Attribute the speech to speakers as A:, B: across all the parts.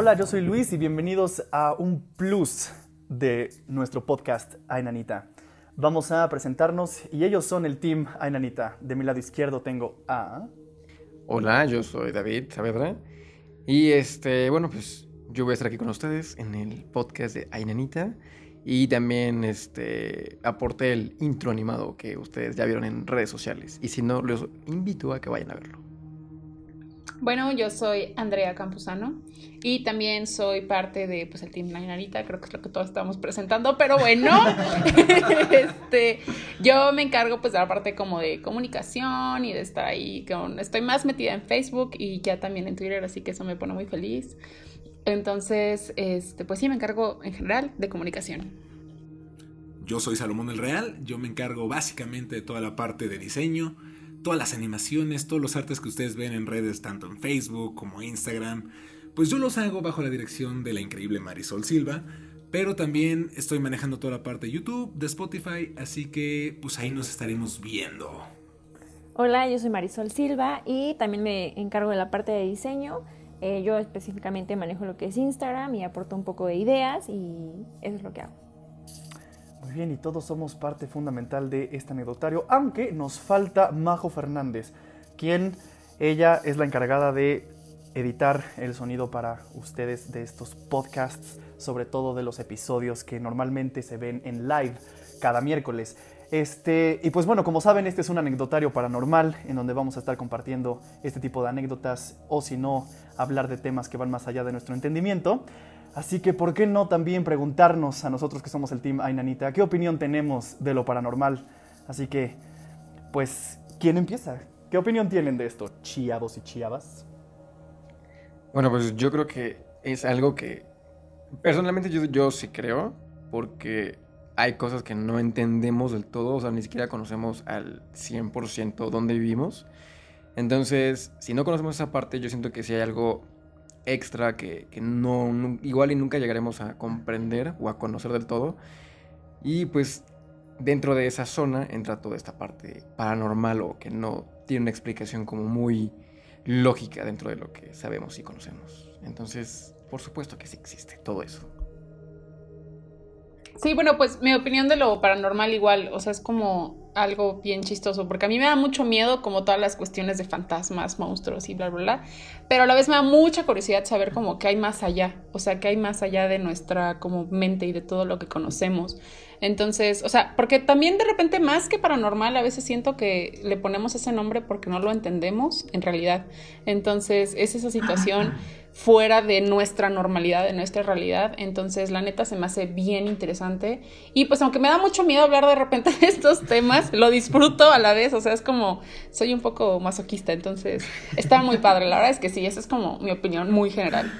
A: Hola, yo soy Luis y bienvenidos a un plus de nuestro podcast Ainanita. Vamos a presentarnos y ellos son el team Ainanita. De mi lado izquierdo tengo a...
B: Hola, yo soy David Saavedra y este, bueno, pues yo voy a estar aquí con ustedes en el podcast de Ainanita y también este aporté el intro animado que ustedes ya vieron en redes sociales y si no los invito a que vayan a verlo.
C: Bueno, yo soy Andrea Campuzano y también soy parte de pues el Team Nainarita, creo que es lo que todos estamos presentando, pero bueno, este, yo me encargo pues de la parte como de comunicación y de estar ahí con, estoy más metida en Facebook y ya también en Twitter, así que eso me pone muy feliz. Entonces, este, pues sí, me encargo en general de comunicación.
D: Yo soy Salomón el Real, yo me encargo básicamente de toda la parte de diseño, todas las animaciones, todos los artes que ustedes ven en redes, tanto en Facebook como Instagram, pues yo los hago bajo la dirección de la increíble Marisol Silva, pero también estoy manejando toda la parte de YouTube, de Spotify, así que pues ahí nos estaremos viendo.
E: Hola, yo soy Marisol Silva y también me encargo de la parte de diseño. Eh, yo específicamente manejo lo que es Instagram y aporto un poco de ideas y eso es lo que hago.
A: Bien, y todos somos parte fundamental de este anecdotario, aunque nos falta Majo Fernández, quien ella es la encargada de editar el sonido para ustedes de estos podcasts, sobre todo de los episodios que normalmente se ven en live cada miércoles. Este, y pues bueno, como saben, este es un anecdotario paranormal en donde vamos a estar compartiendo este tipo de anécdotas o si no, hablar de temas que van más allá de nuestro entendimiento. Así que, ¿por qué no también preguntarnos a nosotros que somos el Team Ainanita qué opinión tenemos de lo paranormal? Así que, pues, ¿quién empieza? ¿Qué opinión tienen de esto, chiados y chiabas?
B: Bueno, pues yo creo que es algo que personalmente yo, yo sí creo, porque hay cosas que no entendemos del todo, o sea, ni siquiera conocemos al 100% dónde vivimos. Entonces, si no conocemos esa parte, yo siento que si hay algo extra que, que no, nu- igual y nunca llegaremos a comprender o a conocer del todo. Y pues dentro de esa zona entra toda esta parte paranormal o que no tiene una explicación como muy lógica dentro de lo que sabemos y conocemos. Entonces, por supuesto que sí existe todo eso.
C: Sí, bueno, pues mi opinión de lo paranormal igual, o sea, es como algo bien chistoso, porque a mí me da mucho miedo como todas las cuestiones de fantasmas, monstruos y bla, bla, bla, pero a la vez me da mucha curiosidad saber como que hay más allá, o sea, que hay más allá de nuestra como mente y de todo lo que conocemos. Entonces, o sea, porque también de repente más que paranormal, a veces siento que le ponemos ese nombre porque no lo entendemos en realidad. Entonces, es esa situación fuera de nuestra normalidad, de nuestra realidad. Entonces, la neta se me hace bien interesante. Y pues aunque me da mucho miedo hablar de repente de estos temas, lo disfruto a la vez. O sea, es como, soy un poco masoquista. Entonces, está muy padre. La verdad es que sí, esa es como mi opinión muy general.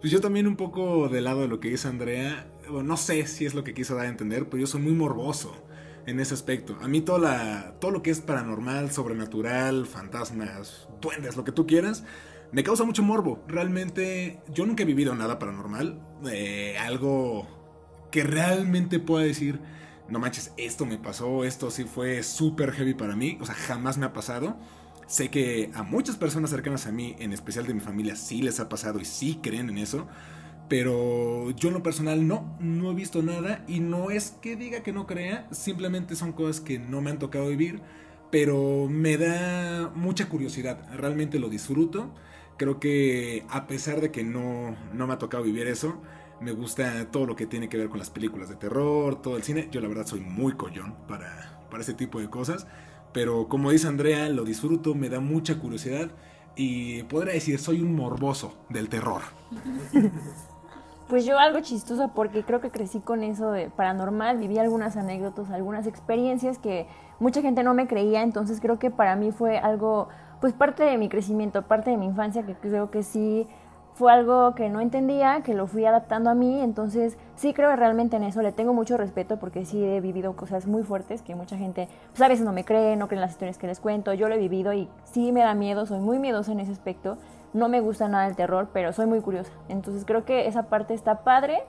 D: Pues yo también un poco del lado de lo que dice Andrea, no sé si es lo que quiso dar a entender, pero yo soy muy morboso en ese aspecto. A mí todo lo que es paranormal, sobrenatural, fantasmas, duendes, lo que tú quieras, me causa mucho morbo. Realmente yo nunca he vivido nada paranormal, eh, algo que realmente pueda decir, no manches, esto me pasó, esto sí fue súper heavy para mí, o sea, jamás me ha pasado. Sé que a muchas personas cercanas a mí, en especial de mi familia, sí les ha pasado y sí creen en eso. Pero yo en lo personal no, no he visto nada y no es que diga que no crea, simplemente son cosas que no me han tocado vivir, pero me da mucha curiosidad, realmente lo disfruto. Creo que a pesar de que no, no me ha tocado vivir eso, me gusta todo lo que tiene que ver con las películas de terror, todo el cine. Yo la verdad soy muy collón para, para ese tipo de cosas. Pero como dice Andrea, lo disfruto, me da mucha curiosidad y podría decir, soy un morboso del terror.
E: Pues yo algo chistoso porque creo que crecí con eso de paranormal, viví algunas anécdotas, algunas experiencias que mucha gente no me creía, entonces creo que para mí fue algo, pues parte de mi crecimiento, parte de mi infancia, que creo que sí fue algo que no entendía, que lo fui adaptando a mí, entonces sí creo realmente en eso, le tengo mucho respeto porque sí he vivido cosas muy fuertes que mucha gente pues a veces no me cree, no creen las historias que les cuento, yo lo he vivido y sí me da miedo, soy muy miedosa en ese aspecto, no me gusta nada el terror, pero soy muy curiosa, entonces creo que esa parte está padre,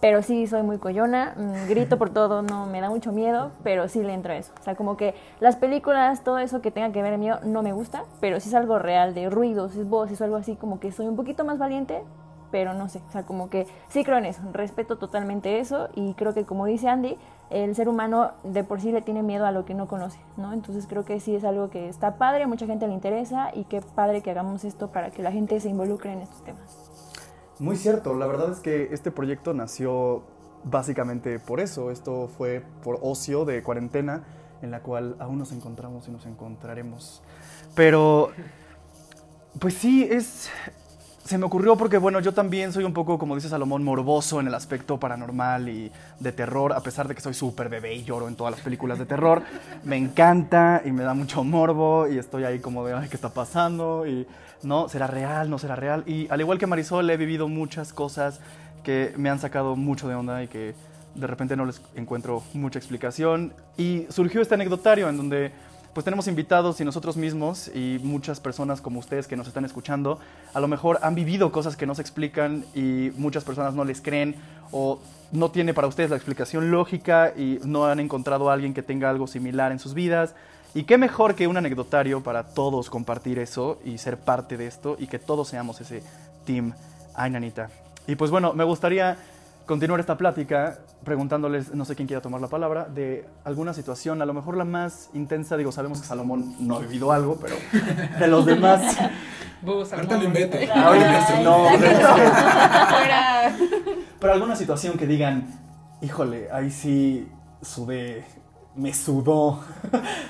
E: pero sí soy muy coyona, mm, grito por todo, no me da mucho miedo, pero sí le entro a eso. O sea, como que las películas, todo eso que tenga que ver mío, no me gusta, pero si es algo real, de ruidos, es voces o algo así, como que soy un poquito más valiente, pero no sé, o sea, como que sí creo en eso, respeto totalmente eso y creo que como dice Andy, el ser humano de por sí le tiene miedo a lo que no conoce, ¿no? Entonces creo que sí es algo que está padre, mucha gente le interesa y qué padre que hagamos esto para que la gente se involucre en estos temas.
A: Muy cierto, la verdad es que este proyecto nació básicamente por eso, esto fue por ocio de cuarentena en la cual aún nos encontramos y nos encontraremos. Pero, pues sí, es, se me ocurrió porque, bueno, yo también soy un poco, como dice Salomón, morboso en el aspecto paranormal y de terror, a pesar de que soy súper bebé y lloro en todas las películas de terror. Me encanta y me da mucho morbo y estoy ahí como de, ay, ¿qué está pasando? Y, ¿no? ¿Será real? ¿No será real? Y al igual que Marisol, he vivido muchas cosas que me han sacado mucho de onda y que de repente no les encuentro mucha explicación. Y surgió este anecdotario en donde pues tenemos invitados y nosotros mismos y muchas personas como ustedes que nos están escuchando, a lo mejor han vivido cosas que no se explican y muchas personas no les creen o no tiene para ustedes la explicación lógica y no han encontrado a alguien que tenga algo similar en sus vidas. Y qué mejor que un anecdotario para todos compartir eso y ser parte de esto y que todos seamos ese team. Ay, nanita. Y pues bueno, me gustaría continuar esta plática preguntándoles, no sé quién quiera tomar la palabra, de alguna situación, a lo mejor la más intensa, digo, sabemos que Salomón no ha vivido algo, pero de los demás...
D: Ahorita lo invento.
A: Ahorita no, pero, alguna situación que digan, híjole, ahí sí sudé, me sudó.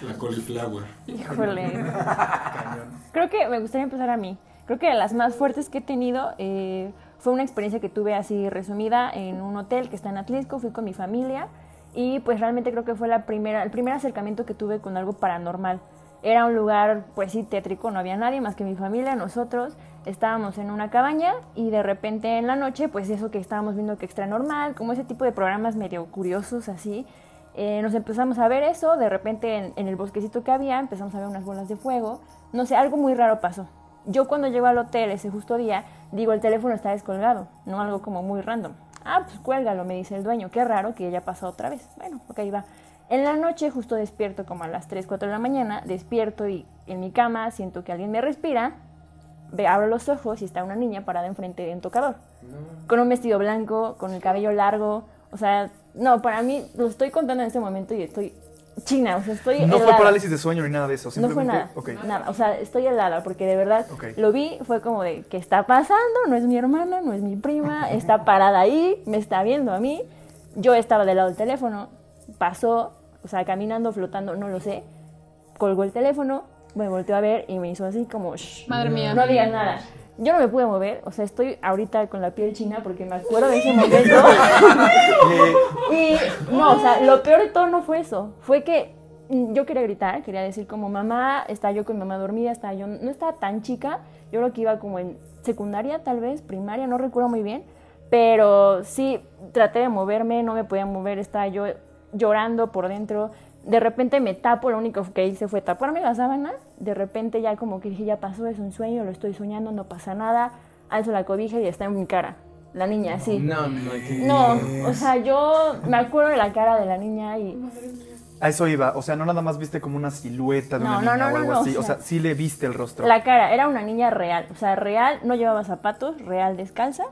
D: La cauliflower.
E: Híjole.
A: Cañón.
E: Creo que me gustaría empezar a mí. Creo que de las más fuertes que he tenido eh, fue una experiencia que tuve así resumida en un hotel que está en Atlisco. Fui con mi familia y pues realmente creo que fue la primera, el primer acercamiento que tuve con algo paranormal. Era un lugar pues sí tétrico, no había nadie más que mi familia, nosotros. Estábamos en una cabaña y de repente en la noche pues eso que estábamos viendo que extra normal, como ese tipo de programas medio curiosos así. Eh, nos empezamos a ver eso, de repente en, en el bosquecito que había empezamos a ver unas bolas de fuego. No sé, algo muy raro pasó. Yo cuando llego al hotel ese justo día, digo, el teléfono está descolgado, no algo como muy random. Ah, pues cuélgalo, me dice el dueño. Qué raro que ya pasó otra vez. Bueno, ok, va. En la noche, justo despierto como a las 3, 4 de la mañana, despierto y en mi cama siento que alguien me respira. Abro los ojos y está una niña parada enfrente de un tocador. Con un vestido blanco, con el cabello largo. O sea, no, para mí lo estoy contando en este momento y estoy china. O sea, estoy.
A: No fue parálisis de sueño ni nada de eso,
E: No fue nada,
A: ok.
E: nada, o sea, estoy helada porque de verdad lo vi, fue como de, ¿qué está pasando? No es mi hermana, no es mi prima, está parada ahí, me está viendo a mí, yo estaba del lado del teléfono, pasó, o sea, caminando, flotando, no lo sé, colgó el teléfono, me volteó a ver y me hizo así como, "Shh,
C: Madre mía.
E: no digas nada. Yo no me pude mover, o sea, estoy ahorita con la piel china porque me acuerdo de ese momento. y no, o sea, lo peor de todo no fue eso. Fue que mm, yo quería gritar, quería decir como mamá, está yo con mi mamá dormida, está yo, no estaba tan chica, yo creo que iba como en secundaria tal vez, primaria, no recuerdo muy bien, pero sí traté de moverme, no me podía mover, estaba yo llorando por dentro. De repente me tapo, lo único que hice fue taparme la sábana. De repente ya como que dije, ya pasó, es un sueño, lo estoy soñando, no pasa nada. Alzo la cobija y está en mi cara. La niña, así.
B: No, no, que-
E: No, o sea, yo me acuerdo de la cara de la niña y
A: A eso iba, o sea, no nada más viste como una silueta de
E: No,
A: una
E: no,
A: niña
E: no,
A: o algo
E: no, no,
A: así,
E: o
A: o sea,
E: sea,
A: sí le viste el rostro.
E: la cara, era una niña real, o sea, real, no llevaba zapatos, real descalza.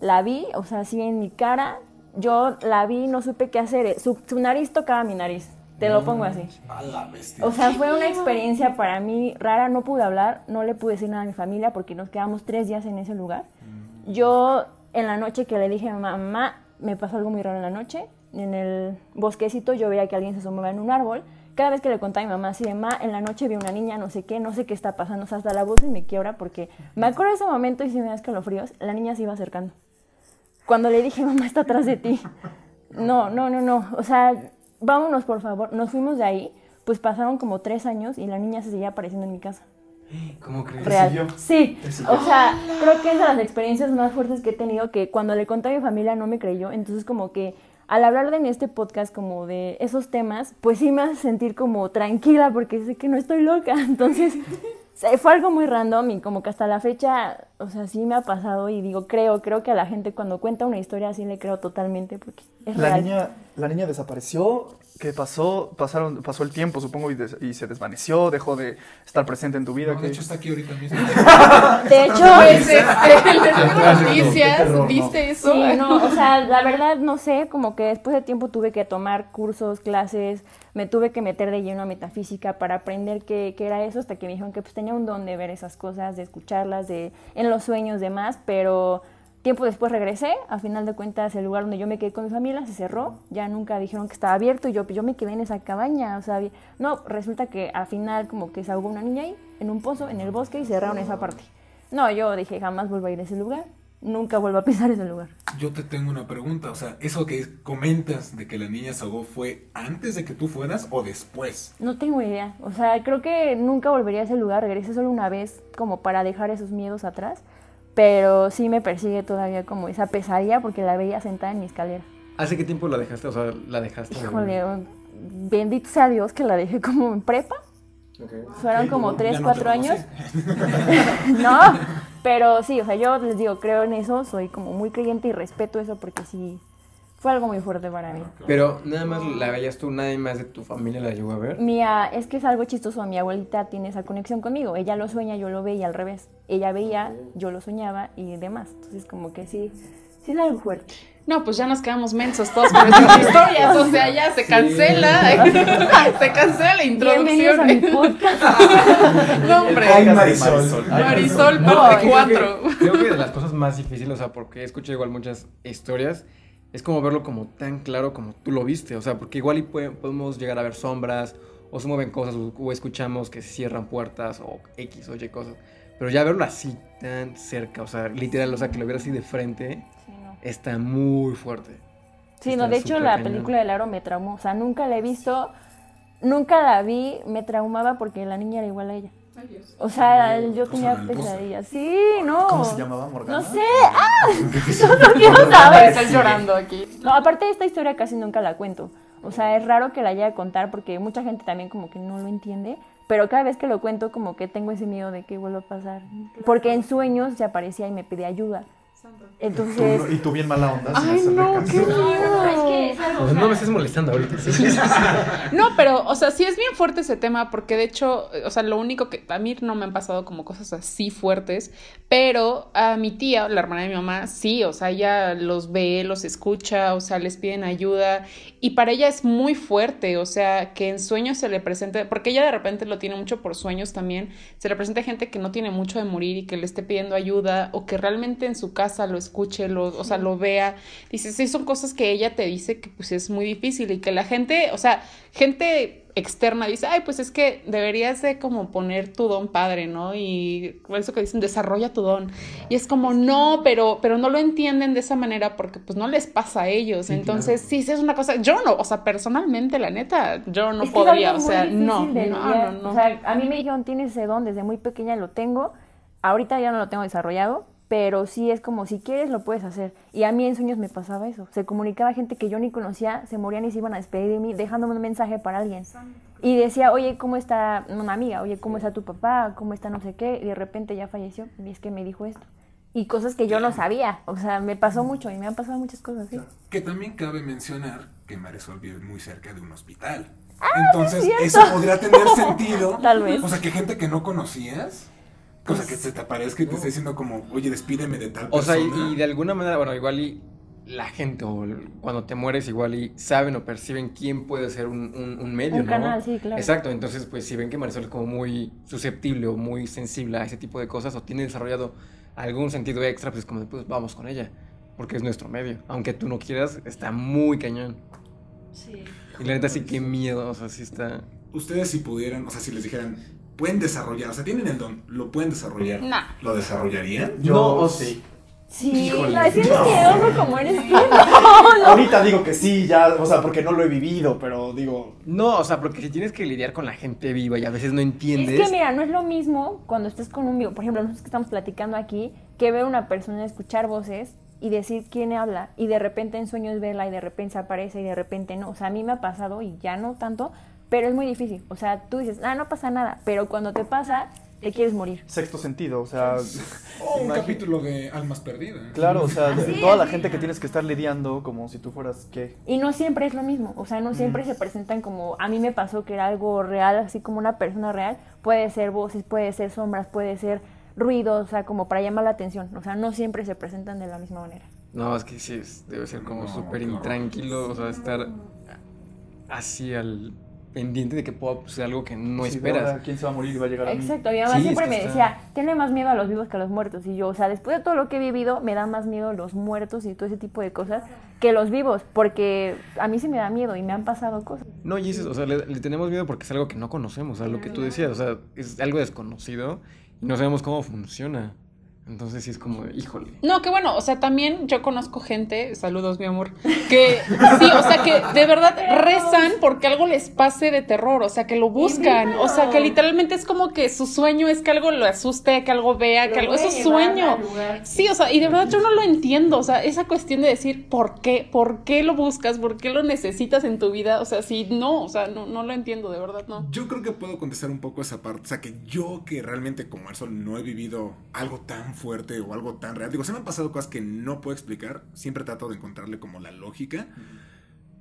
E: La vi, o sea, así en mi cara, yo la vi, no supe qué hacer. Su, su nariz tocaba mi nariz, te lo pongo así.
D: A la bestia.
E: O sea, fue una experiencia para mí rara, no pude hablar, no le pude decir nada a mi familia porque nos quedamos tres días en ese lugar. Yo en la noche que le dije a mamá, mamá, me pasó algo muy raro en la noche, en el bosquecito yo veía que alguien se asomaba en un árbol. Cada vez que le contaba a mi mamá así de, ma, en la noche vi una niña, no sé qué, no sé qué está pasando, o sea, hasta la voz se me quiebra porque me acuerdo de ese momento y si me da escalofríos, la niña se iba acercando. Cuando le dije, mamá, está atrás de ti. No, no, no, no. O sea, vámonos, por favor. Nos fuimos de ahí. Pues pasaron como tres años y la niña se seguía apareciendo en mi casa.
B: ¿Cómo crees?
E: Real. Sí. O sea, creo que es de las experiencias más fuertes que he tenido que cuando le conté a mi familia no me creyó. Entonces, como que al hablar de en este podcast como de esos temas, pues sí me hace sentir como tranquila porque sé que no estoy loca. Entonces, fue algo muy random y como que hasta la fecha o sea, sí me ha pasado y digo, creo, creo que a la gente cuando cuenta una historia así le creo totalmente porque es
A: La
E: real.
A: niña, la niña desapareció, ¿qué pasó? Pasaron, pasó el tiempo, supongo, y, des- y se desvaneció, dejó de estar presente en tu vida.
D: De hecho, está aquí ahorita mismo.
E: De hecho,
C: Pues, este, noticias. ¿viste eso?
E: Sí, no, o sea, la verdad no sé, como que después de tiempo tuve que tomar cursos, clases, me tuve que meter de lleno a metafísica para aprender qué, qué era eso, hasta que me dijeron que pues tenía un don de ver esas cosas, de escucharlas, de en los sueños, demás, pero tiempo después regresé, a final de cuentas el lugar donde yo me quedé con mi familia se cerró, ya nunca dijeron que estaba abierto. Y yo, yo me quedé en esa cabaña, o sea, no, resulta que al final como que se ahogó una niña ahí, en un pozo, en el bosque y cerraron esa parte. No, yo dije, jamás vuelvo a ir a ese lugar, nunca vuelvo a pisar ese lugar.
D: Yo te tengo una pregunta, o sea, ¿eso que comentas de que la niña se ahogó fue antes de que tú fueras o después?
E: No tengo idea. O sea, creo que nunca volvería a ese lugar. Regresé solo una vez como para dejar esos miedos atrás. Pero sí me persigue todavía como esa pesadilla porque la veía sentada en mi escalera.
B: ¿Hace qué tiempo la dejaste? O sea, la dejaste. de-
E: Híjole, bendito sea Dios que la dejé como en prepa.
B: Ok.
E: Fueron como
D: ya
E: 3,
D: no te
E: 4 años.
D: conocí.
E: no, pero sí, o sea, yo les digo, creo en eso, soy como muy creyente y respeto eso porque sí, fue algo muy fuerte para mí.
B: Pero nada más la veías tú, nadie más de tu familia la llegó a ver.
E: Mía, es que es algo chistoso, mi abuelita tiene esa conexión conmigo, ella lo sueña, yo lo veía al revés, ella veía, yo lo soñaba y demás, entonces como que sí, sí es algo fuerte.
C: No, pues ya nos quedamos mensos todos con estas historias. O sea, ya se cancela. se cancela la
E: Bienvenidos a mi
C: introducción.
E: podcast.
C: No, hombre.
A: Ay, Marisol. Ay,
C: Marisol,
E: No,
C: parte
E: yo
C: 4.
B: Creo que de las cosas más difíciles, o sea, porque he escuchado igual muchas historias, es como verlo como tan claro como tú lo viste. O sea, porque igual y podemos llegar a ver sombras, o se mueven cosas, o, o escuchamos que se cierran puertas, o X o Y cosas. Pero ya verlo así, tan cerca, o sea, literal, o sea, que lo viera así de frente,
E: no.
B: Está muy fuerte.
E: Sí,
B: Está
E: no, de hecho la
B: cañón.
E: película del aro me traumó, o sea, nunca la he visto, nunca la vi, me traumaba porque la niña era igual a ella. O sea, yo tenía pesadillas. Sí, no.
A: ¿Cómo se llamaba Morgana?
E: No sé. ¡Ah! no quiero saber.
C: Estás llorando aquí.
E: No, aparte de esta historia casi nunca la cuento. O sea, es raro que la haya a contar porque mucha gente también como que no lo entiende. Pero cada vez que lo cuento como que tengo ese miedo de que vuelva a pasar. Porque en sueños se aparecía y me pedía ayuda. Entonces...
A: Tú- y tú bien mala onda.
C: Ay, no, qué
E: es que es algo...
B: O sea, no me estés molestando ahorita.
C: No, pero, o sea, sí es bien fuerte ese tema, porque de hecho, o sea, lo único que a mí no me han pasado como cosas así fuertes, pero a mi tía, la hermana de mi mamá, sí, o sea, ella los ve, los escucha, o sea, les piden ayuda, y para ella es muy fuerte, o sea, que en sueños se le presente, porque ella de repente lo tiene mucho por sueños también, se le presenta gente que no tiene mucho de morir y que le esté pidiendo ayuda, o que realmente en su casa lo escuche, lo, o sea, lo vea, dice, sí, son cosas que ella te dice que pues es muy difícil y que la gente, o sea, gente externa dice, ay, pues es que deberías de como poner tu don padre, ¿no? Y eso que dicen, desarrolla tu don. Y es como, no, pero, pero no lo entienden de esa manera porque pues no les pasa a ellos. Entonces, sí, sí es una cosa, yo no, o sea, personalmente, la neta, yo no
E: Es
C: podría, o sea, no, no, no, no.
E: O sea, a mí me dijeron, tienes ese don desde muy pequeña, lo tengo. Ahorita ya no lo tengo desarrollado, pero sí es como, si quieres, lo puedes hacer. Y a mí en sueños me pasaba eso. Se comunicaba gente que yo ni conocía, se morían y se iban a despedir de mí, dejándome un mensaje para alguien. Y decía, oye, ¿cómo está una amiga? Oye, ¿cómo está tu papá? ¿Cómo está no sé qué? Y de repente ya falleció. Y es que me dijo esto. Y cosas que yo no sabía. O sea, me pasó mucho y me han pasado muchas cosas, sí.
D: Que también cabe mencionar que Marisol vive muy cerca de un hospital.
E: Ah,
D: Entonces, eso podría tener sentido.
E: Tal vez.
D: O sea, que gente que no conocías, o sea, que se te aparezca y te esté diciendo como, oye, despídeme de tal
B: O sea,
D: persona.
B: y, y de alguna manera, bueno, igual y la gente o cuando te mueres igual y saben o perciben quién puede ser un, un, un medio,
E: Un
B: ¿no?
E: canal, sí, claro.
B: Exacto, entonces pues si ven que Marisol es como muy susceptible o muy sensible a ese tipo de cosas o tiene desarrollado algún sentido extra, pues como de, pues vamos con ella, porque es nuestro medio. Aunque tú no quieras, está muy cañón.
C: Sí.
B: Y la neta sí, qué miedo, o sea, sí está...
D: Ustedes si pudieran, o sea, si les dijeran, pueden desarrollar, o sea, tienen el don, lo pueden desarrollar.
C: Nah.
D: ¿Lo desarrollarían?
A: Yo
B: No, o
A: sí.
E: Sí,
B: Híjole.
E: no, es que miedoso como eres tú. No, no.
A: Ahorita digo que sí, ya, o sea, porque no lo he vivido, pero digo,
B: No, o sea, porque si tienes que lidiar con la gente viva y a veces no entiendes...
E: Es que mira, no es lo mismo cuando estás con un vivo, por ejemplo, nosotros que estamos platicando aquí, que ver una persona escuchar voces y decir quién habla y de repente en sueños verla y de repente se aparece y de repente no. O sea, a mí me ha pasado y ya no tanto, pero es muy difícil. O sea, tú dices, ah, no pasa nada, pero cuando te pasa, te quieres morir.
A: Sexto sentido, o sea,
D: O un
A: Imagi-
D: capítulo de Almas Perdidas.
A: claro, o sea, toda la gente que tienes que estar lidiando como si tú fueras, ¿qué?
E: Y no siempre es lo mismo, o sea, no siempre se presentan como, a mí me pasó que era algo real, así como una persona real, puede ser voces, puede ser sombras, puede ser ruidos, o sea, como para llamar la atención, o sea, no siempre se presentan de la misma manera.
B: No, es que sí, debe ser como
D: No,
B: súper intranquilo, o sea, estar así al pendiente de que pueda ser algo que no
A: Sí,
B: esperas.
A: ahora, ¿Quién se va a morir y va a llegar a mí?
E: Exacto, mi mamá
B: Sí,
E: siempre
B: es que
E: me
B: está-
E: decía, tiene más miedo a los vivos que a los muertos, y yo, o sea, después de todo lo que he vivido, me da más miedo los muertos y todo ese tipo de cosas que los vivos, porque a mí sí me da miedo y me han pasado cosas.
B: No, y eso, o sea, le, le tenemos miedo porque es algo que no conocemos, o sea, lo que tú decías, o sea, es algo desconocido y no sabemos cómo funciona. Entonces sí es como, híjole.
C: No, que bueno, o sea, también yo conozco gente, saludos mi amor, que sí, o sea, que de verdad rezan porque algo les pase de terror, o sea, que lo buscan, o sea, que literalmente es como que su sueño es que algo lo asuste, que algo vea, que algo, es su sueño. Sí, o sea, y de verdad yo no lo entiendo, o sea, esa cuestión de decir por qué, por qué lo buscas, por qué lo necesitas en tu vida, o sea, si no, o sea, no, no lo entiendo, de verdad no.
D: Yo creo que puedo contestar un poco esa parte. O sea, que yo que realmente como eso no he vivido algo tan fuerte o algo tan real. Digo, se me han pasado cosas que no puedo explicar. Siempre trato de encontrarle como la lógica.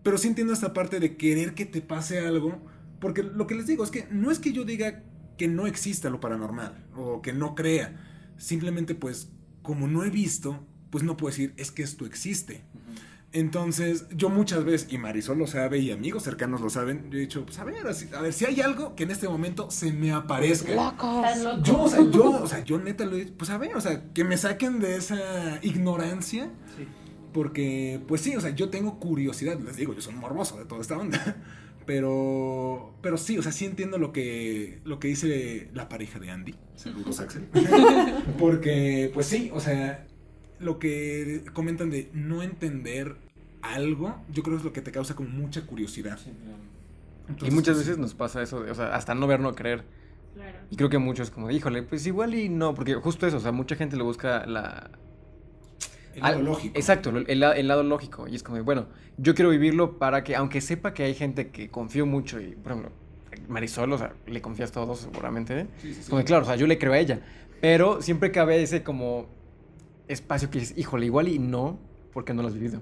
D: Pero sí entiendo esta parte de querer que te pase algo. Porque lo que les digo es que no es que yo diga que no exista lo paranormal o que no crea. Simplemente pues como no he visto, pues no puedo decir es que esto existe. Entonces, yo muchas veces, y Marisol lo sabe, y amigos cercanos lo saben, yo he dicho, pues a ver, así- a ver, si hay algo que en este momento se me aparezca.
C: Locos.
D: Yo, o sea, yo, o sea, yo neta lo he pues a ver, o sea, que me saquen de esa ignorancia. Porque, pues sí, o sea, yo tengo curiosidad, les digo, yo soy un morboso de toda esta onda. Pero, pero sí, o sea, sí entiendo lo que, lo que dice la pareja de Andy. Saludos, Axel. Porque, pues sí, o sea, lo que comentan de no entender algo, yo creo que es lo que te causa como mucha curiosidad.
B: Y
D: Entonces,
B: muchas
D: pues,
B: veces nos pasa eso, de, o sea, hasta no ver, no creer. Y creo que muchos como, híjole, pues igual y no, porque justo eso, o sea, mucha gente le busca la...
D: el lado
B: al-
D: lógico.
B: Exacto, el, el la- el lado lógico. Y es como, bueno, yo quiero vivirlo para que, aunque sepa que hay gente que confío mucho y, por ejemplo, Marisol, o sea, le confías todo seguramente. ¿eh?
D: Sí, sí, sí.
B: Como claro, o sea, yo le creo a ella. Pero siempre cabe ese como espacio que dices, híjole, igual y no, porque no lo has vivido.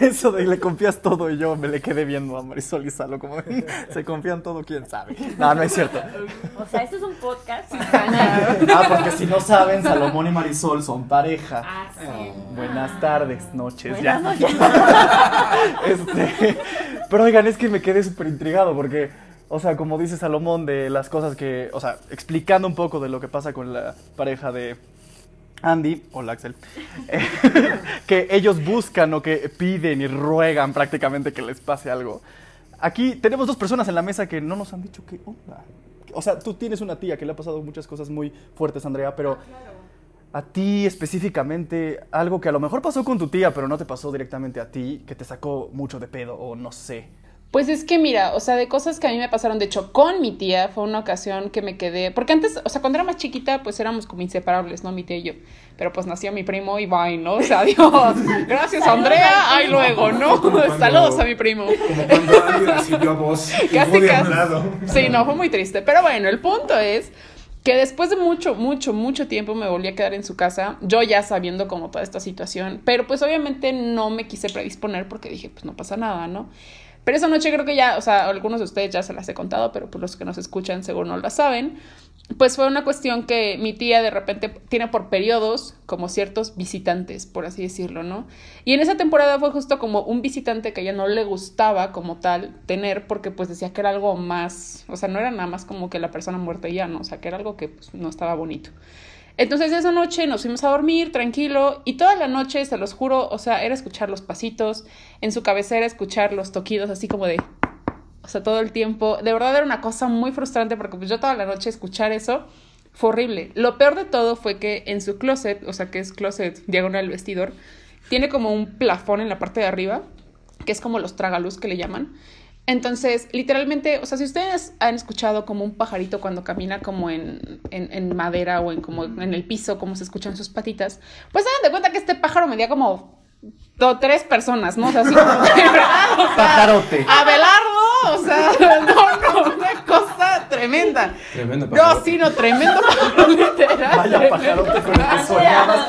A: Eso de le confías todo y yo me le quedé viendo a Marisol y Salo como se confían todo, quién sabe. No, no es cierto.
E: O sea, esto es un podcast.
A: Ah, porque si no saben, Salomón y Marisol son pareja.
E: Ah, sí.
A: Buenas tardes, noches,
E: Buenas
A: ya.
E: noches.
A: Este, pero oigan, es que me quedé súper intrigado porque, o sea, como dice Salomón, de las cosas que, o sea, explicando un poco de lo que pasa con la pareja de Andy, hola Axel, eh, que ellos buscan o que piden y ruegan prácticamente que les pase algo. Aquí tenemos dos personas en la mesa que no nos han dicho qué onda. O sea, tú tienes una tía que le ha pasado muchas cosas muy fuertes, Andrea, pero a ti específicamente, algo que a lo mejor pasó con tu tía, pero no te pasó directamente a ti, que te sacó mucho de pedo o no sé.
C: Pues es que mira, o sea, de cosas que a mí me pasaron, de hecho, con mi tía, fue una ocasión que me quedé, porque antes, o sea, cuando era más chiquita, pues éramos como inseparables, ¿no? Mi tía y yo. Pero pues nació mi primo y bye, ¿no? O sea, Dios, gracias Andrea, ahí luego, ¿no?
D: Cuando-
C: Saludos a mi primo.
D: Como cuando Andy recibió a vos
C: Casi, casi. Sí, no, fue muy triste. Pero bueno, el punto es que después de mucho, mucho, mucho tiempo me volví a quedar en su casa, yo ya sabiendo como toda esta situación, pero pues obviamente no me quise predisponer porque dije, pues no pasa nada, ¿no? Pero esa noche creo que ya, o sea, algunos de ustedes ya se las he contado, pero pues los que nos escuchan seguro no la saben. Pues fue una cuestión que mi tía de repente tiene por periodos como ciertos visitantes, por así decirlo, ¿no? Y en esa temporada fue justo como un visitante que a ella no le gustaba como tal tener porque pues decía que era algo más, o sea, no era nada más como que la persona muerta ya, ¿no? O sea, que era algo que pues, no estaba bonito. Entonces esa noche nos fuimos a dormir tranquilo y toda la noche, se los juro, o sea, era escuchar los pasitos, en su cabecera escuchar los toquidos así como de... O sea, todo el tiempo. De verdad era una cosa muy frustrante porque pues yo toda la noche escuchar eso fue horrible. Lo peor de todo fue que en su closet, o sea, que es closet diagonal vestidor, tiene como un plafón en la parte de arriba, que es como los tragaluz que le llaman. Entonces, literalmente, o sea, si ustedes han escuchado como un pajarito cuando camina como en, en, en madera o en como en el piso, como se escuchan sus patitas, pues hagan de cuenta que este pájaro medía como do- tres personas, ¿no? O sea, así como
A: Pajarote.
C: Abelardo, o sea, tremenda.
B: Tremendo
C: No,
B: pajarote.
C: sí, no, tremendo pájaro, literal.
A: Vaya pajarote con el que soñabas.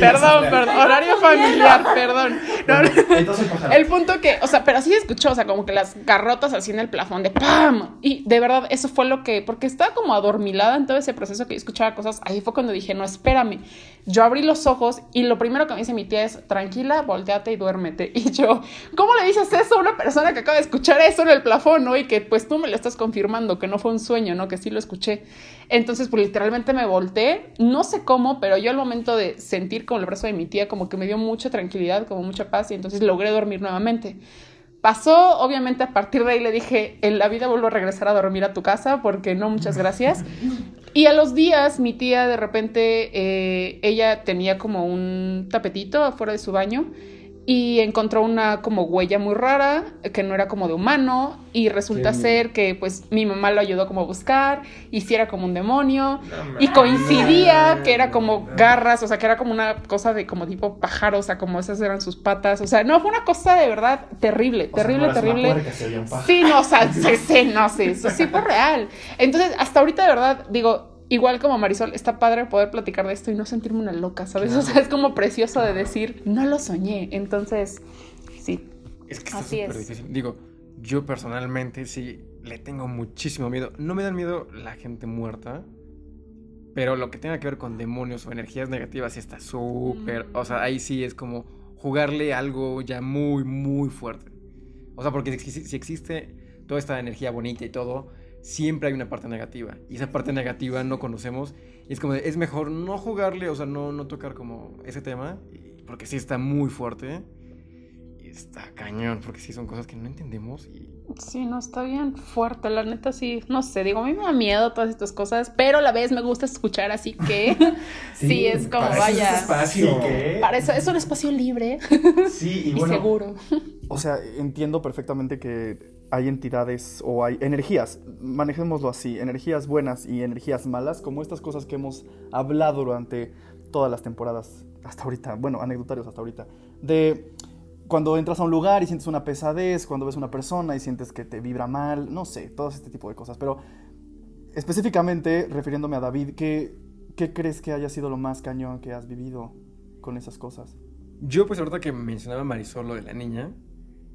C: Perdón, perdón, horario familiar, perdón. No, no.
A: Entonces, pajarote.
C: El punto que, o sea, pero sí se escuchó, o sea, como que las garrotas así en el plafón de ¡pam! Y de verdad, eso fue lo que, porque estaba como adormilada en todo ese proceso que yo escuchaba cosas, ahí fue cuando dije, no, espérame. Yo abrí los ojos y lo primero que me dice mi tía es, tranquila, volteate y duérmete. Y yo, ¿cómo le dices eso a una persona que acaba de escuchar eso en el plafón, no? Y que pues tú me lo estás confirmando, que no fue un sueño, ¿no? Que sí lo escuché. Entonces, pues literalmente me volteé, no sé cómo, pero yo al momento de sentir como el brazo de mi tía, como que me dio mucha tranquilidad, como mucha paz, y entonces logré dormir nuevamente. Pasó, obviamente, a partir de ahí le dije, en la vida vuelvo a regresar a dormir a tu casa, porque no, muchas gracias. Y a los días, mi tía de repente, eh, ella tenía como un tapetito afuera de su baño y encontró una como huella muy rara, que no era como de humano, y resulta
B: Qué
C: ser que pues mi mamá lo ayudó como a buscar, y si era como un demonio, y coincidía que era como garras, o sea, que era como una cosa de como tipo pájaro, o sea, como esas eran sus patas, o sea, no, fue una cosa de verdad terrible, terrible, terrible. Sí, no, o sea, sí, sí, no sé, eso sí fue real. Entonces, hasta ahorita de verdad, digo, igual como Marisol, está padre poder platicar de esto y no sentirme una loca, ¿sabes? O sea, es como precioso de decir, no lo soñé. Entonces, sí.
B: Es que está
C: Así es.
B: difícil. Digo, yo personalmente sí le tengo muchísimo miedo. No me dan miedo la gente muerta, pero lo que tenga que ver con demonios o energías negativas sí está súper. O sea, ahí sí es como jugarle algo ya muy, muy fuerte. O sea, porque si, si existe toda esta energía bonita y todo, siempre hay una parte negativa. Y esa parte negativa no conocemos. Y es como, de, es mejor no jugarle, o sea, no, no tocar como ese tema, porque sí está muy fuerte. Y está cañón, porque sí son cosas que no entendemos. Y
C: Sí, no, está bien fuerte, la neta sí, no sé, digo, a mí me da miedo todas estas cosas, pero a la vez me gusta escuchar, así que sí, es como,
D: Para eso es
C: vaya,
D: espacio.
C: para eso es un espacio libre
A: Sí,
C: y,
A: y bueno,
C: seguro.
A: O sea, entiendo perfectamente que hay entidades o hay energías, manejémoslo así, energías buenas y energías malas, como estas cosas que hemos hablado durante todas las temporadas hasta ahorita, bueno, anecdotarios hasta ahorita, de cuando entras a un lugar y sientes una pesadez, cuando ves una persona y sientes que te vibra mal, no sé, todo este tipo de cosas, pero específicamente refiriéndome a David, ¿qué, qué crees que haya sido lo más cañón que has vivido con esas cosas?
B: yo, pues, ahorita que mencionaba Marisol lo de la niña,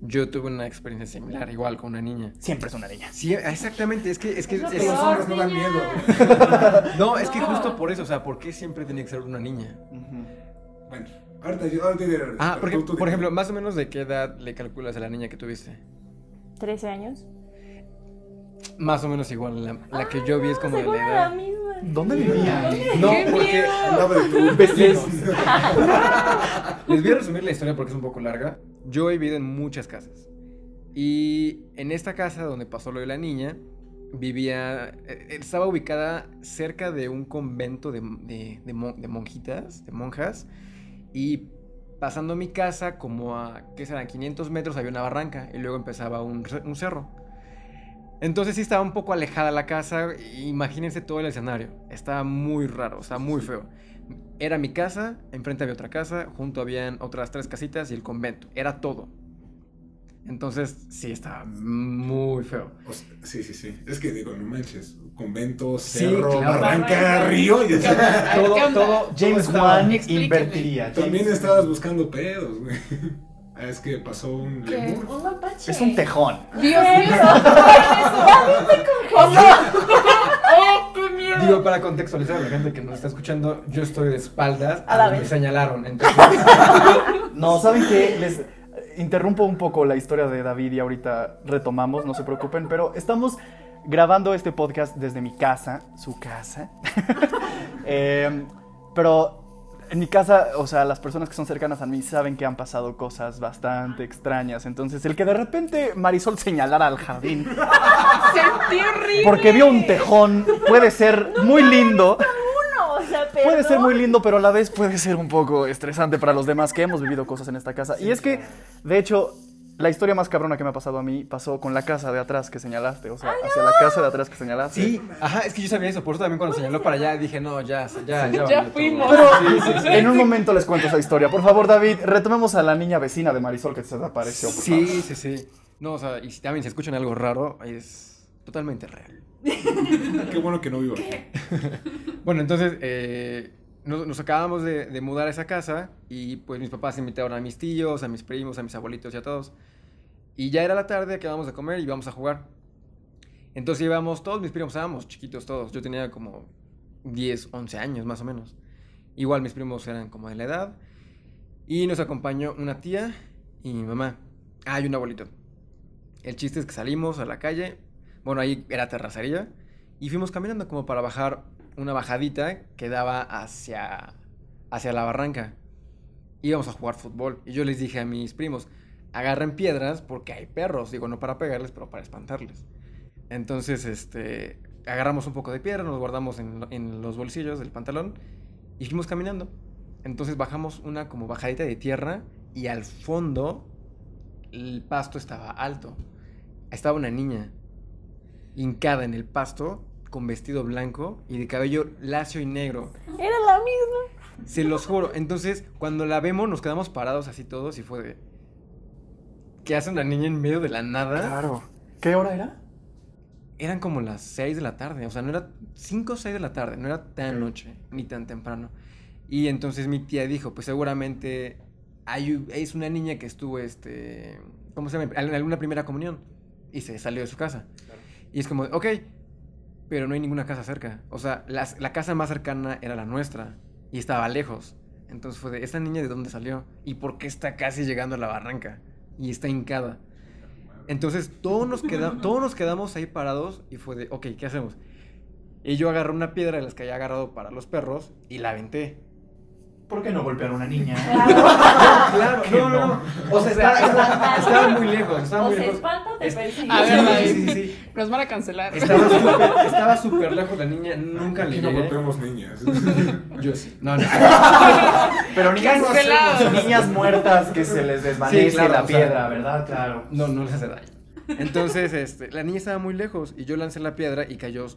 B: yo tuve una experiencia similar, igual con una niña.
A: Siempre es una niña.
B: Sí, exactamente, es que... Es que
D: hombres no dan miedo.
B: no, es que justo por eso, o sea, ¿por qué siempre tiene que ser una niña?
D: Bueno, ahorita yo. ahorita diré,
B: Ah, porque,
D: tú- tú
B: por ejemplo, más o menos de qué edad le calculas a la niña que tuviste.
E: 13 años.
B: Más o menos igual, la, la que yo vi es como de la edad.
E: misma.
A: ¿Dónde vivía?
B: No,
C: ¡Qué
B: porque
C: miedo!
D: Andaba de tu
B: les, les voy a resumir la historia porque es un poco larga. Yo he vivido en muchas casas. Y en esta casa donde pasó lo de la niña, vivía, eh, estaba ubicada cerca de un convento de, de- de mon- de monjitas, de monjas. Y pasando mi casa, como a, ¿qué serán? 500 metros había una barranca y luego empezaba un cerro. Entonces sí estaba un poco alejada la casa. Imagínense todo el escenario. Estaba muy raro, o sea, muy feo. Era mi casa, enfrente había otra casa, junto habían otras tres casitas y el convento. Era todo. Entonces sí estaba muy feo.
D: O sea, sí, sí, sí. Es que digo, no manches. Convento,
B: Sí,
D: cerro,
B: claro.
D: barranca, río.
A: Todo, todo, James Wan invertiría.
D: También estabas buscando pedos, güey. Ah, Es que pasó un
C: ¿Qué?
D: lemur.
E: Un mapache.
A: Es un tejón.
C: Dios mío. ¡Oh, qué miedo!
B: Digo, para contextualizar a la gente que nos está escuchando, yo estoy de espaldas
E: A la
B: me señalaron. Entonces,
A: No, ¿saben qué? Les interrumpo un poco la historia de David y ahorita retomamos, no se preocupen, pero estamos grabando este podcast desde mi casa, su casa. Eh, pero en mi casa, o sea, las personas que son cercanas a mí saben que han pasado cosas bastante extrañas. Entonces, el que de repente Marisol señalara al jardín
C: Sentí horrible.
A: porque vio un tejón puede ser muy lindo.
E: Uno, o sea,
A: Puede ser muy lindo, pero a la vez puede ser un poco estresante para los demás que hemos vivido cosas en esta casa. y es que, de hecho, la historia más cabrona que me ha pasado a mí pasó con la casa de atrás que señalaste. O sea, hacia la casa de atrás que señalaste.
B: sí, ajá, es que yo sabía eso. Por eso también cuando señaló para allá dije, no, ya, ya, ya.
C: Ya
B: todo.
C: fuimos.
A: Pero
B: Sí, sí, sí.
A: en un momento les cuento esa historia. Por favor, David, retomemos a la niña vecina de Marisol que se desapareció. por
B: Sí,
A: favor.
B: sí, sí. No, o sea, y si también si escuchan algo raro, es totalmente real.
D: Qué bueno que no vivo aquí.
B: Bueno, entonces eh, nos, nos acabamos de, de mudar a esa casa y pues mis papás invitaron a mis tíos, a mis primos, a mis abuelitos y a todos. Y ya era la tarde, acabamos de comer y íbamos a jugar. Entonces íbamos, todos mis primos estábamos chiquitos todos. Yo tenía como 10, 11 años más o menos. Igual mis primos eran como de la edad. Y nos acompañó una tía y mi mamá. Ah, y un abuelito. El chiste es que salimos a la calle. Bueno, ahí era terracería. Y fuimos caminando como para bajar una bajadita que daba hacia, hacia la barranca. Íbamos a jugar fútbol. Y yo les dije a mis primos, agarren piedras porque hay perros. Digo, no para pegarles, pero para espantarles. Entonces, este, agarramos un poco de piedra, nos guardamos en, en los bolsillos del pantalón y fuimos caminando. Entonces bajamos una como bajadita de tierra y al fondo el pasto estaba alto. Estaba una niña hincada en el pasto con vestido blanco y de cabello lacio y negro.
E: Era la misma.
B: Se los juro. Entonces, cuando la vemos, nos quedamos parados así todos y fue de. ¿Qué hace una niña en medio de la nada?
A: Claro. ¿Qué hora era?
B: Eran como las 6 de la tarde. O sea, no era 5 o 6 de la tarde. No era tan noche ni tan temprano. Y entonces mi tía dijo: Pues seguramente hay, es una niña que estuvo, este. ¿Cómo se llama? En alguna primera comunión. Y se salió de su casa. Y es como, ok, pero no hay ninguna casa cerca. O sea, las- la casa más cercana era la nuestra y estaba lejos. Entonces fue de, ¿esta niña de dónde salió? ¿Y por qué está casi llegando a la barranca? Y está hincada. Entonces todos nos, queda- todos nos quedamos ahí parados y fue de, ok, ¿qué hacemos? Y yo agarré una piedra de las que había agarrado para los perros y la aventé.
A: ¿Por qué no golpear a una niña?
B: Claro,
A: Que
B: no, no. O sea, estaba, estaba- estaba muy lejos, estaba
E: O
B: muy
E: se
B: lejos.
E: espanta o te persigue.
C: A ver,
B: Sí,
C: David.
B: sí, sí.
C: Nos van a cancelar.
B: Estaba súper estaba súper lejos la niña, nunca le
D: Aquí no
B: llegué.
D: golpeamos niñas.
B: Yo sí. No, no.
A: Pero niñas no niñas muertas que se les desvanece
B: Sí, claro,
A: la
B: o sea,
A: piedra, ¿verdad? Claro.
B: No, no les hace daño. Entonces, este, la niña estaba muy lejos y yo lancé la piedra y cayó.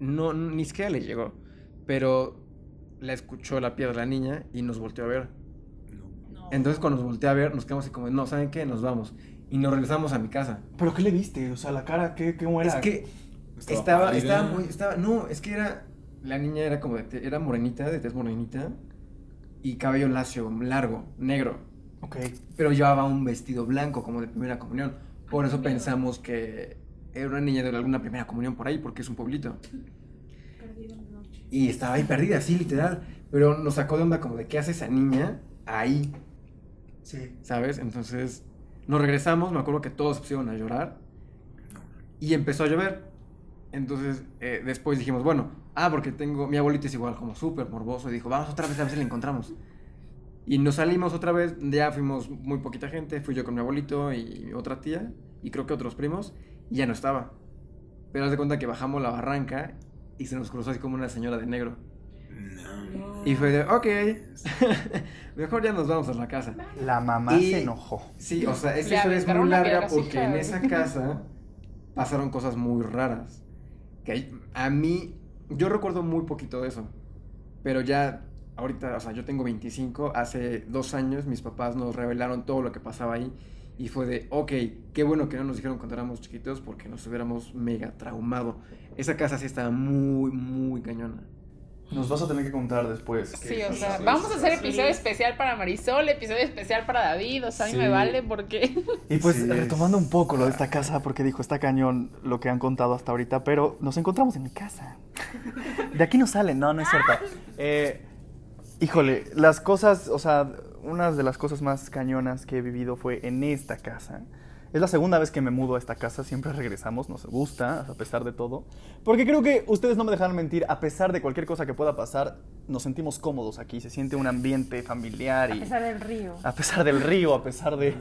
B: No, ni siquiera le llegó. Pero la escuchó la piedra la niña y nos volteó a ver. Entonces, cuando nos volteó a ver, nos quedamos así como, no, ¿saben qué? Nos vamos. Y nos regresamos a mi casa.
A: ¿Pero qué le viste? O sea, la cara, ¿qué, cómo era?
B: Es que
D: Estaba
B: estaba, muy, estaba, no, es que era, la niña era como de, te- era morenita, de tez morenita, y cabello lacio, largo, negro.
A: Ok.
B: pero llevaba un vestido blanco como de primera comunión. Por eso pensamos que era una niña de alguna primera comunión por ahí, porque es un pueblito. Y estaba ahí perdida, sí, literal. Pero nos sacó de onda como de qué hace esa niña ahí,
A: Sí.
B: ¿sabes? Entonces nos regresamos, me acuerdo que todos se pusieron a llorar y empezó a llover. Entonces eh, después dijimos, bueno, ah, porque tengo, mi abuelito es igual como súper morboso y dijo, vamos otra vez a ver si la encontramos. Y nos salimos otra vez, ya fuimos muy poquita gente, fui yo con mi abuelito y otra tía, y creo que otros primos, y ya no estaba. Pero haz de cuenta que bajamos la barranca y se nos cruzó así como una señora de negro.
D: No.
B: Y fue de, ok, mejor ya nos vamos a la casa.
A: La mamá
B: Y-
A: se enojó.
B: Sí, o sea, esa
C: Le
B: historia es muy larga porque en esa casa pasaron cosas muy raras. Que a mí, yo recuerdo muy poquito de eso. Pero ya, ahorita, o sea, yo tengo 25, hace dos años mis papás nos revelaron todo lo que pasaba ahí. Y fue de, ok, qué bueno que no nos dijeron cuando éramos chiquitos porque nos hubiéramos mega traumado. Esa casa sí estaba muy, muy cañona.
A: Nos vas a tener que contar después.
C: Sí, o sea, vamos a hacer episodio especial para Marisol, episodio especial para David, o sea, a mí
B: Sí.
C: me vale porque...
A: Y pues
B: Sí,
A: retomando
B: es-
A: un poco lo de esta casa, porque dijo, está cañón lo que han contado hasta ahorita, pero nos encontramos en mi casa. De aquí no salen, no, no es cierto. Eh, híjole, las cosas, o sea, una de las cosas más cañonas que he vivido fue en esta casa. Es la segunda vez que me mudo a esta casa, siempre regresamos, nos gusta, a pesar de todo. Porque creo que ustedes no me dejarán mentir, a pesar de cualquier cosa que pueda pasar, nos sentimos cómodos aquí, se siente un ambiente familiar
E: A
A: y
E: pesar del río.
A: a pesar del río, a pesar de,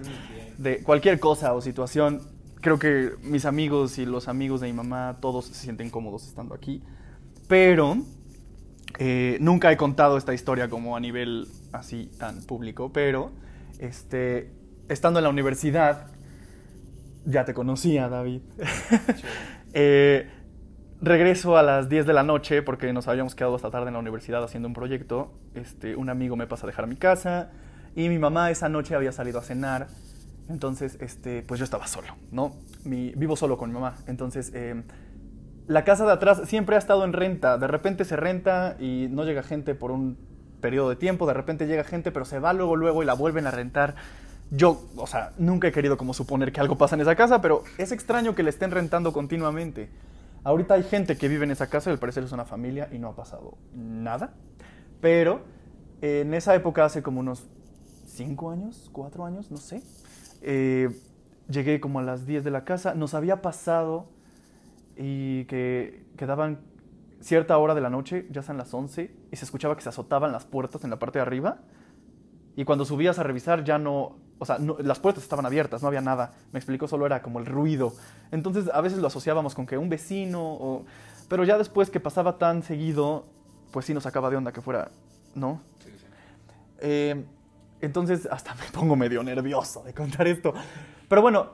A: de cualquier cosa o situación, creo que mis amigos y los amigos de mi mamá, todos se sienten cómodos estando aquí. Pero eh, nunca he contado esta historia como a nivel así tan público, pero este, estando en la universidad, ya te conocía, David. Eh, regreso a las 10 de la noche porque nos habíamos quedado hasta tarde en la universidad haciendo un proyecto. Este, un amigo me pasa a dejar a mi casa y mi mamá esa noche había salido a cenar. Entonces, este, pues yo estaba solo, ¿no? Mi, vivo solo con mi mamá. Entonces, eh, la casa de atrás siempre ha estado en renta. De repente se renta y no llega gente por un periodo de tiempo. De repente llega gente, pero se va luego, luego y la vuelven a rentar. Yo, o sea, nunca he querido como suponer que algo pasa en esa casa, pero es extraño que le estén rentando continuamente. Ahorita hay gente que vive en esa casa y al parecer es una familia y no ha pasado nada. Pero en esa época, hace como unos 5 años, 4 años, no sé, eh, llegué como a las 10 de la casa. Nos había pasado y que quedaban cierta hora de la noche, ya sean las 11, y se escuchaba que se azotaban las puertas en la parte de arriba. Y cuando subías a revisar ya no, o sea, no- las puertas estaban abiertas, no había nada. Me explicó, solo era como el ruido. Entonces a veces lo asociábamos con que un vecino, o... pero ya después que pasaba tan seguido, pues sí nos sacaba de onda que fuera, ¿no? Eh, entonces hasta me pongo medio nervioso de contar esto. Pero bueno,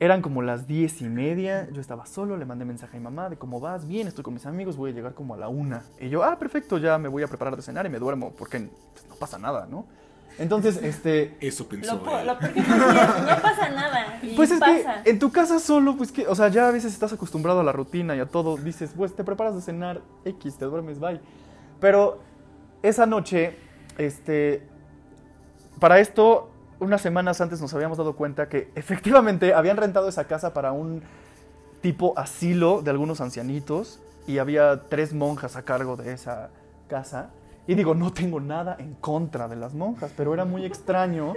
A: eran como las diez y media, yo estaba solo, le mandé mensaje a mi mamá de cómo vas, bien, estoy con mis amigos, voy a llegar como a la una. Y yo, ah, perfecto, ya me voy a preparar de cenar y me duermo, porque pues, no pasa nada, ¿no? Entonces, este...
D: Eso pensó
E: Lo, no pasa nada. y
A: Pues es
E: pasa.
A: que en tu casa solo, pues que, o sea, ya a veces estás acostumbrado a la rutina y a todo, dices, pues te preparas de cenar, X, te duermes, bye. Pero esa noche, este, para esto, unas semanas antes nos habíamos dado cuenta que efectivamente habían rentado esa casa para un tipo asilo de algunos ancianitos y había tres monjas a cargo de esa casa. Y digo, no tengo nada en contra de las monjas, pero era muy extraño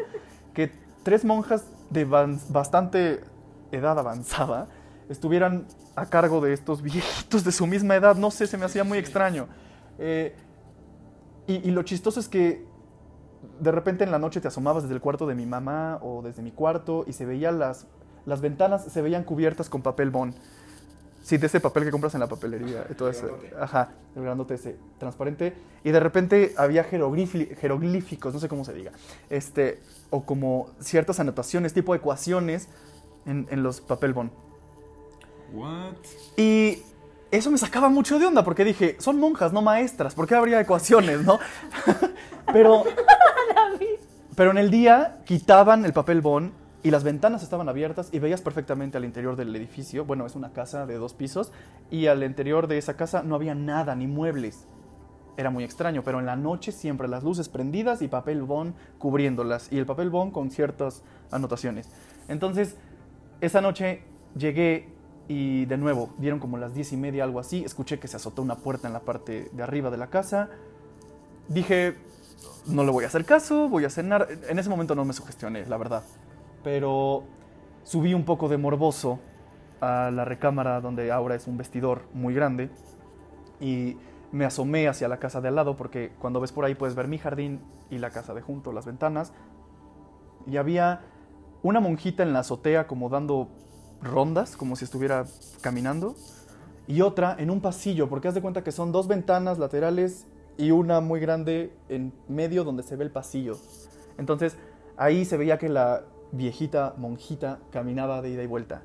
A: que tres monjas de bastante edad avanzada estuvieran a cargo de estos viejitos de su misma edad. No sé, se me hacía muy extraño. Eh, y lo chistoso es que de repente en la noche te asomabas desde el cuarto de mi mamá o desde mi cuarto y se veían las, las ventanas, se veían cubiertas con papel bond. Sí, de ese papel que compras en la papelería. eso.
D: grandote.
A: Ajá, el grandote ese, transparente. Y de repente había jeroglíficos, no sé cómo se diga. Este, o como ciertas anotaciones, tipo ecuaciones en, en los papel bond.
D: What?
A: Y eso me sacaba mucho de onda porque dije, son monjas, no maestras, ¿por qué habría ecuaciones, no? pero, pero en el día quitaban el papel bond y las ventanas estaban abiertas y veías perfectamente al interior del edificio. Bueno, es una casa de dos pisos y al interior de esa casa no había nada, ni muebles. Era muy extraño, pero en la noche siempre las luces prendidas y papel bond cubriéndolas y el papel bond con ciertas anotaciones. Entonces, esa noche llegué y de nuevo dieron como las diez y media, algo así. Escuché que se azotó una puerta en la parte de arriba de la casa. Dije, no le voy a hacer caso, voy a cenar. En ese momento no me sugestioné, la verdad. Pero subí un poco de morboso a la recámara donde ahora es un vestidor muy grande y me asomé hacia la casa de al lado porque cuando ves por ahí puedes ver mi jardín y la casa de junto, las ventanas. Y había una monjita en la azotea como dando rondas, como si estuviera caminando, y otra en un pasillo, porque haz de cuenta que son dos ventanas laterales y una muy grande en medio donde se ve el pasillo. Entonces ahí se veía que la viejita monjita caminaba de ida y vuelta.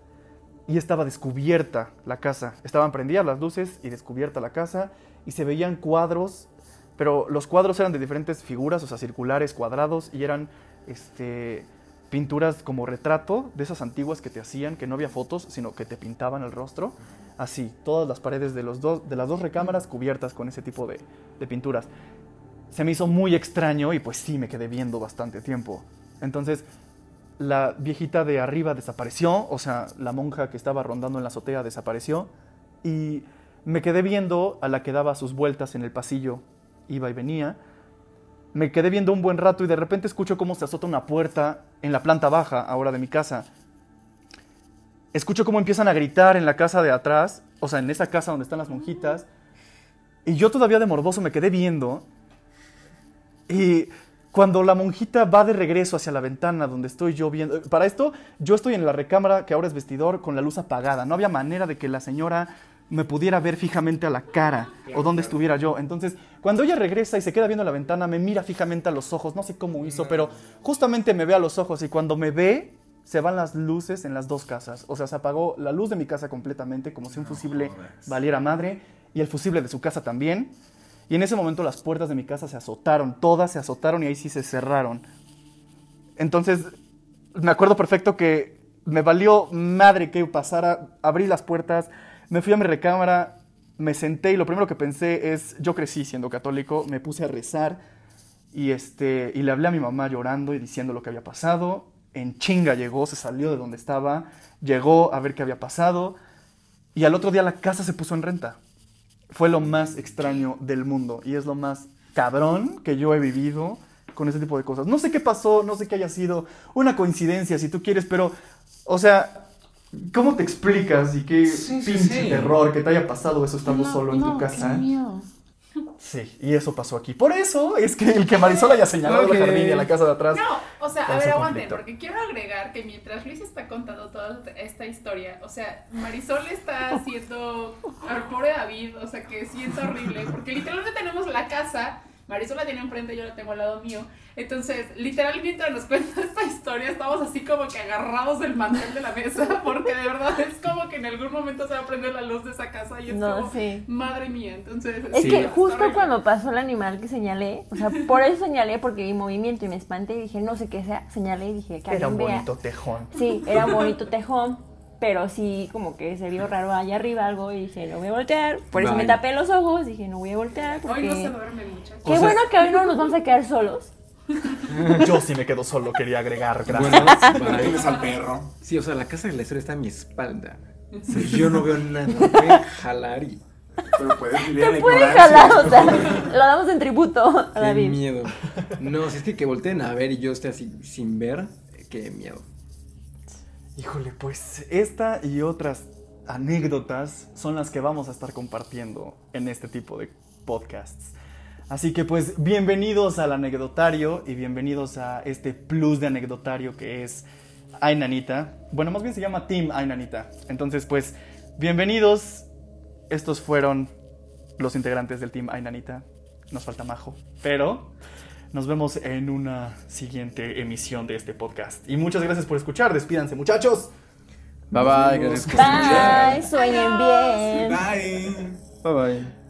A: Y estaba descubierta la casa. Estaban prendidas las luces y descubierta la casa. Y se veían cuadros, pero los cuadros eran de diferentes figuras, o sea, circulares, cuadrados, y eran este, pinturas como retrato, de esas antiguas que te hacían, que no había fotos, sino que te pintaban el rostro. Así, todas las paredes de, los dos, de las dos recámaras cubiertas con ese tipo de, de pinturas. Se me hizo muy extraño y pues sí, me quedé viendo bastante tiempo. Entonces, la viejita de arriba desapareció, o sea, la monja que estaba rondando en la azotea desapareció y me quedé viendo a la que daba sus vueltas en el pasillo, iba y venía. Me quedé viendo un buen rato y de repente escucho cómo se azota una puerta en la planta baja ahora de mi casa. Escucho cómo empiezan a gritar en la casa de atrás, o sea, en esa casa donde están las monjitas. Y yo todavía de morboso me quedé viendo. Y cuando la monjita va de regreso hacia la ventana donde estoy yo viendo, para esto yo estoy en la recámara que ahora es vestidor con la luz apagada. No había manera de que la señora me pudiera ver fijamente a la cara o donde estuviera yo. Entonces, cuando ella regresa y se queda viendo la ventana, me mira fijamente a los ojos. No sé cómo hizo, pero justamente me ve a los ojos y cuando me ve, se van las luces en las dos casas. O sea, se apagó la luz de mi casa completamente, como si un fusible valiera madre, y el fusible de su casa también. Y en ese momento las puertas de mi casa se azotaron, todas se azotaron y ahí sí se cerraron. Entonces, me acuerdo perfecto que me valió madre que pasara, abrí las puertas, me fui a mi recámara, me senté y lo primero que pensé es, yo crecí siendo católico, me puse a rezar y, este, y le hablé a mi mamá llorando y diciendo lo que había pasado. En chinga llegó, se salió de donde estaba, llegó a ver qué había pasado y al otro día la casa se puso en renta. Fue lo más extraño del mundo y es lo más cabrón que yo he vivido con ese tipo de cosas. No sé qué pasó, no sé qué haya sido, una coincidencia si tú quieres, pero, o sea, ¿cómo te explicas y qué
B: Sí, sí,
A: pinche
B: sí.
A: terror que te haya pasado eso estando
F: No,
A: solo en
F: no,
A: tu casa?
F: qué miedo.
A: Sí, y eso pasó aquí. Por eso es que el que Marisol haya señalado
B: Ok.
A: el jardín y a la casa de atrás.
C: No, o sea, a ver, aguanten,
A: conflicto.
C: porque quiero agregar que mientras Luis está contando toda esta historia, o sea, Marisol está haciendo al pobre David, o sea, que siento horrible, porque literalmente tenemos la casa, Marisol la tiene enfrente, yo la tengo al lado mío, entonces, literal, mientras nos cuenta esta historia, estamos así como que agarrados del mantel de la mesa, porque de verdad es como que en algún momento se va a prender la luz de esa casa y es
E: No,
C: como,
E: sí.
C: madre mía, entonces...
E: Es
B: Sí.
E: que justo cuando pasó el animal que señalé, o sea, por eso señalé porque vi movimiento y me espanté y dije, no sé qué sea, señalé y dije que
A: Era
E: alguien
A: un
E: vea.
A: bonito tejón.
E: Sí, era un bonito tejón, pero sí como que se vio raro allá arriba algo y dije, no voy a voltear. Por eso me tapé los ojos, dije, no voy a voltear porque...
C: Hoy no se duerme, muchachos.
E: Qué
B: O sea-
E: bueno que hoy no nos vamos a quedar solos.
A: Yo sí me quedo solo, quería agregar. Gracias.
B: Bueno.
D: Tienes al perro.
B: Sí, o sea, la casa de la historia está a mi espalda. O sea, yo no veo nada. Me pueden jalar y
D: Pero puedes vivir
E: Te puede
D: ignorancia.
E: jalar, o sea, lo damos en tributo a
B: qué
E: David.
B: miedo. No, si es que, que volteen a ver y yo esté así sin ver, qué miedo.
A: Híjole, pues esta y otras anécdotas son las que vamos a estar compartiendo en este tipo de podcasts. Así que pues bienvenidos al anecdotario y bienvenidos a este plus de anecdotario que es Ay Nanita. Bueno, más bien se llama Team Ay Nanita. Entonces pues bienvenidos. Estos fueron los integrantes del Team Ay Nanita. Nos falta Majo, pero nos vemos en una siguiente emisión de este podcast. Y muchas gracias por escuchar. Despídanse muchachos.
B: Bye bye, gracias por escuchar.
E: Bye, sueñen bien.
D: Bye.
B: Bye bye.